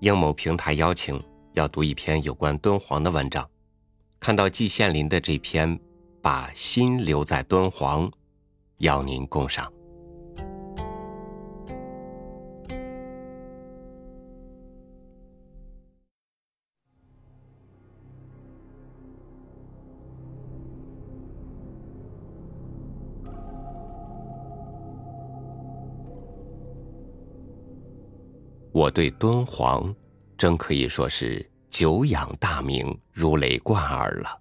应某平台邀请，要读一篇有关敦煌的文章。看到季羡林的这篇《把心留在敦煌》，邀您共赏。我对敦煌，真可以说是久仰大名，如雷贯耳了。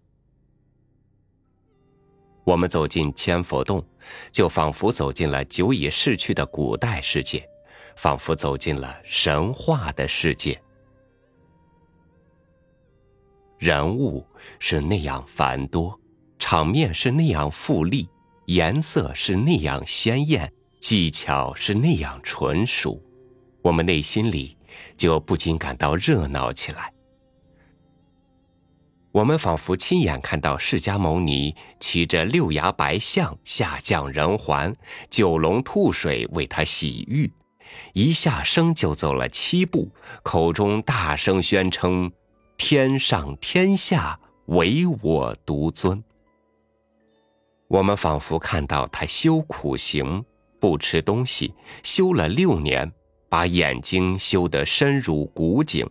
我们走进千佛洞，就仿佛走进了久已逝去的古代世界，仿佛走进了神话的世界。人物是那样繁多，场面是那样富丽，颜色是那样鲜艳，技巧是那样纯熟。我们内心里就不禁感到热闹起来。我们仿佛亲眼看到释迦牟尼骑着六牙白象下降人寰，九龙吐水为他洗浴，一下生就走了七步，口中大声宣称：“天上天下唯我独尊。”我们仿佛看到他修苦行，不吃东西，修了六年。把眼睛修得深如古井。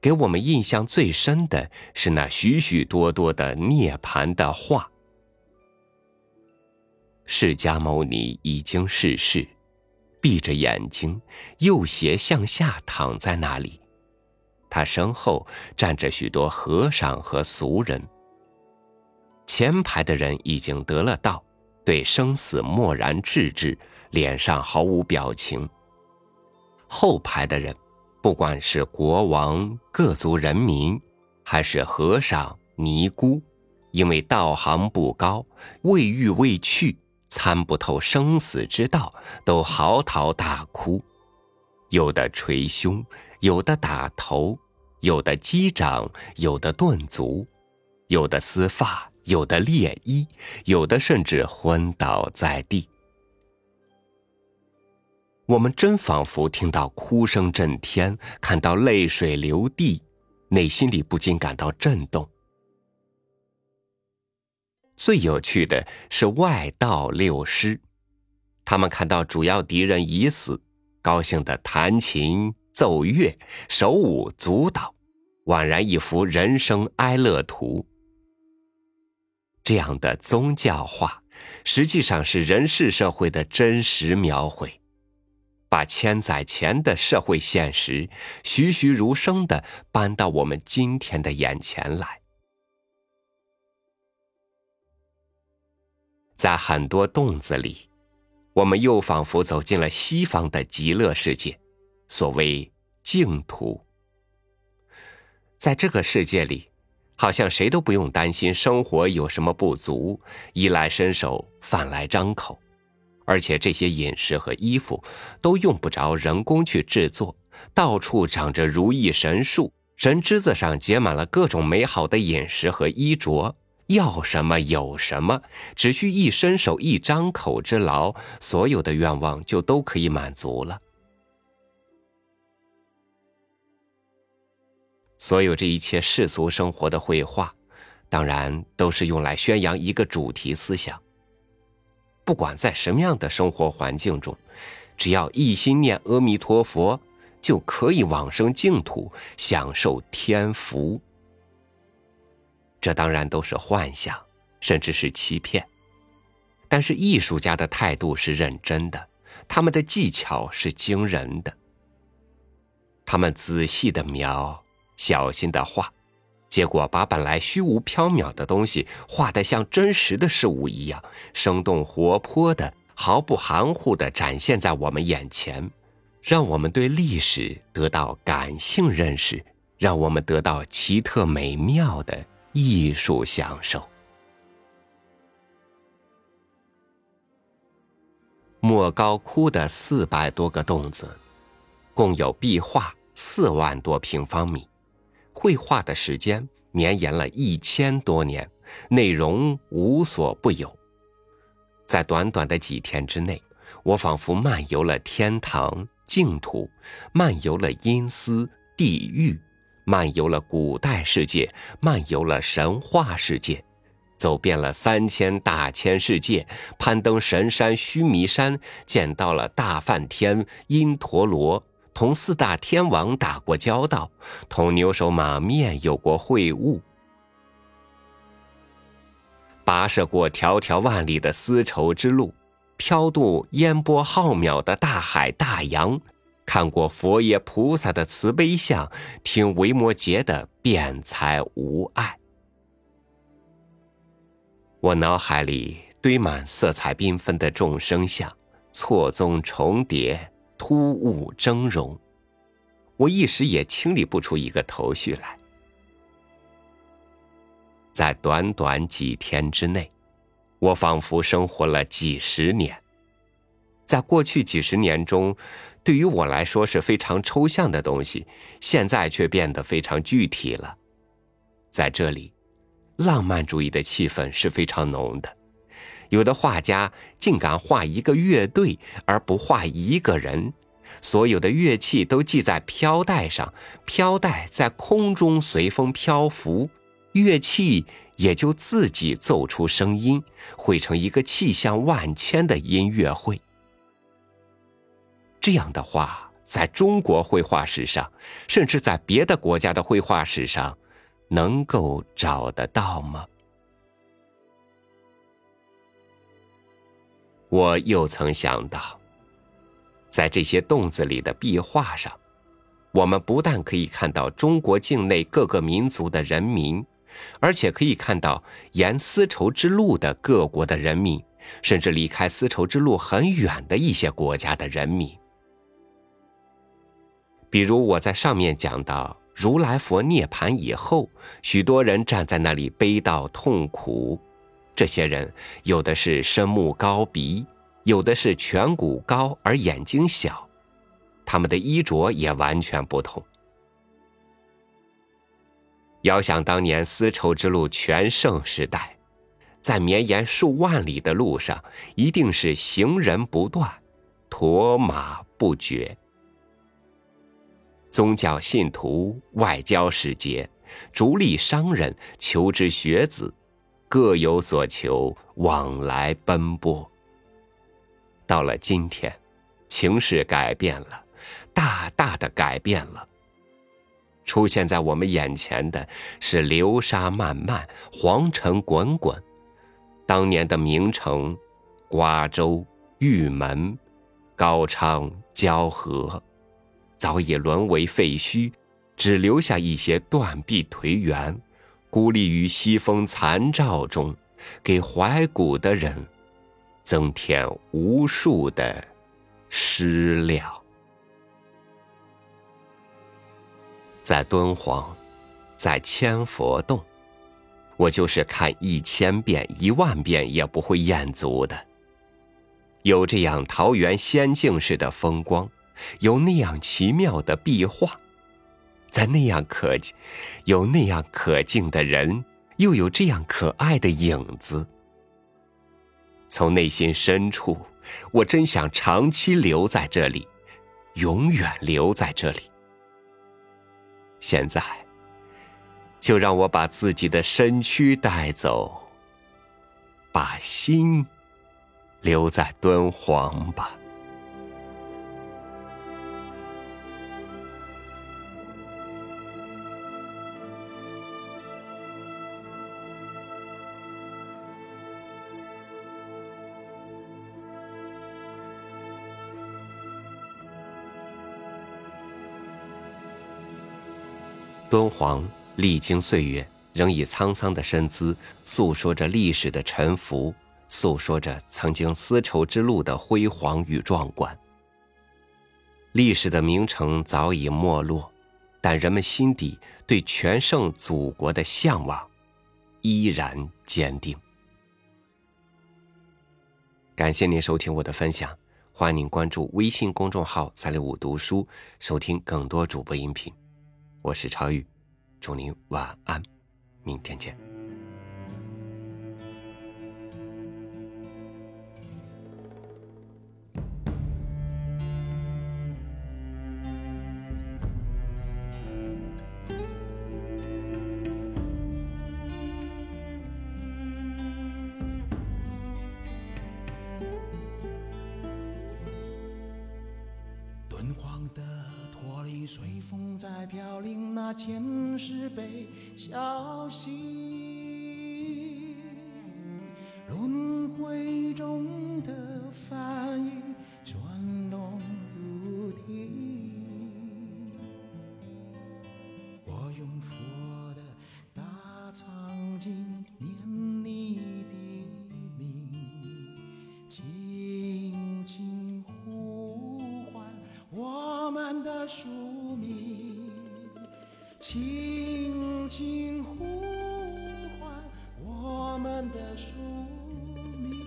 给我们印象最深的是那许许多多的涅盘的画。释迦牟尼已经逝世，闭着眼睛，右斜向下躺在那里。他身后站着许多和尚和俗人。前排的人已经得了道，对生死漠然置之。脸上毫无表情。后排的人，不管是国王、各族人民，还是和尚、尼姑，因为道行不高，未遇未去，参不透生死之道，都嚎啕大哭。有的捶胸，有的打头，有的击掌，有的顿足，有的撕发，有的裂衣，有的甚至昏倒在地。我们真仿佛听到哭声震天，看到泪水流地，内心里不禁感到震动。最有趣的是外道六师，他们看到主要敌人已死，高兴的弹琴奏乐，手舞足蹈，宛然一幅人生哀乐图。这样的宗教画，实际上是人世社会的真实描绘。把千载前的社会现实栩栩如生的搬到我们今天的眼前来，在很多洞子里，我们又仿佛走进了西方的极乐世界，所谓净土。在这个世界里，好像谁都不用担心生活有什么不足，衣来伸手，饭来张口。而且这些饮食和衣服都用不着人工去制作，到处长着如意神树，神枝子上结满了各种美好的饮食和衣着，要什么有什么，只需一伸手一张口之劳，所有的愿望就都可以满足了。所有这一切世俗生活的绘画，当然都是用来宣扬一个主题思想。不管在什么样的生活环境中，只要一心念阿弥陀佛，就可以往生净土，享受天福。这当然都是幻想，甚至是欺骗。但是艺术家的态度是认真的，他们的技巧是惊人的。他们仔细的描，小心的画。结果把本来虚无缥缈的东西画得像真实的事物一样，生动活泼的、毫不含糊的展现在我们眼前，让我们对历史得到感性认识，让我们得到奇特美妙的艺术享受。莫高窟的四百多个洞子，共有壁画四万多平方米。绘画的时间绵延了一千多年，内容无所不有。在短短的几天之内，我仿佛漫游了天堂、净土，漫游了阴司、地狱，漫游了古代世界，漫游了神话世界，走遍了三千大千世界，攀登神山须弥山，见到了大梵天、因陀罗，同四大天王打过交道，同牛首马面有过会晤。跋涉过条条万里的丝绸之路，飘渡烟波浩渺的大海大洋，看过佛爷菩萨的慈悲像，听维摩诘的辩才无碍。我脑海里堆满色彩缤纷的众生相，错综重叠，突兀峥嵘，我一时也清理不出一个头绪来。在短短几天之内，我仿佛生活了几十年。在过去几十年中，对于我来说是非常抽象的东西，现在却变得非常具体了。在这里，浪漫主义的气氛是非常浓的。有的画家竟敢画一个乐队而不画一个人，所有的乐器都系在飘带上，飘带在空中随风漂浮。乐器也就自己奏出声音，汇成一个气象万千的音乐会。这样的话，在中国绘画史上，甚至在别的国家的绘画史上，能够找得到吗？我又曾想到，在这些洞子里的壁画上，我们不但可以看到中国境内各个民族的人民。而且可以看到沿丝绸之路的各国的人民，甚至离开丝绸之路很远的一些国家的人民。比如我在上面讲到，如来佛涅盘以后，许多人站在那里悲悼痛苦。这些人有的是深目高鼻，有的是颧骨高而眼睛小，他们的衣着也完全不同。遥想当年丝绸之路全盛时代，在绵延数万里的路上，一定是行人不断，驼马不绝。宗教信徒、外交使节、逐利商人、求知学子，各有所求，往来奔波。到了今天，情势改变了，大大的改变了。出现在我们眼前的是流沙漫漫，黄尘滚滚。当年的名城，瓜州、玉门、高昌、交河，早已沦为废墟，只留下一些断壁颓垣，孤立于西风残照中，给怀古的人增添无数的诗料。在敦煌，在千佛洞，我就是看一千遍、一万遍也不会厌足的。有这样桃源仙境似的风光，有那样奇妙的壁画，在那样可敬有那样可敬的人，又有这样可爱的影子。从内心深处，我真想长期留在这里，永远留在这里。现在，就让我把自己的身躯带走，把心留在敦煌吧。敦煌历经岁月，仍以沧桑的身姿诉说着历史的沉浮，诉说着曾经丝绸之路的辉煌与壮观。历史的名城早已没落，但人们心底对全盛祖国的向往依然坚定。感谢您收听我的分享，欢迎您关注微信公众号“三六五读书”，收听更多主播音频。我是超宇，祝您晚安，明天见。飘零，那天，是被敲醒。轻轻呼唤我们的宿命。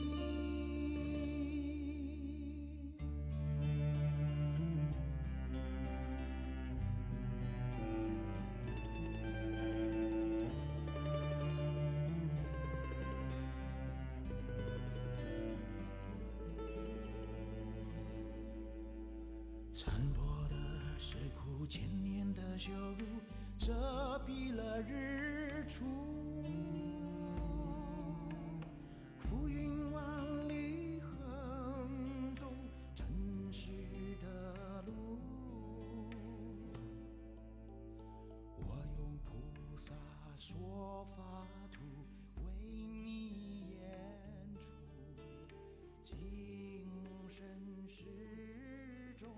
残破的石窟，千年的羞辱，遮蔽了日出。浮云万里横渡尘世的路，我用菩萨说法图为你演出，今生始终。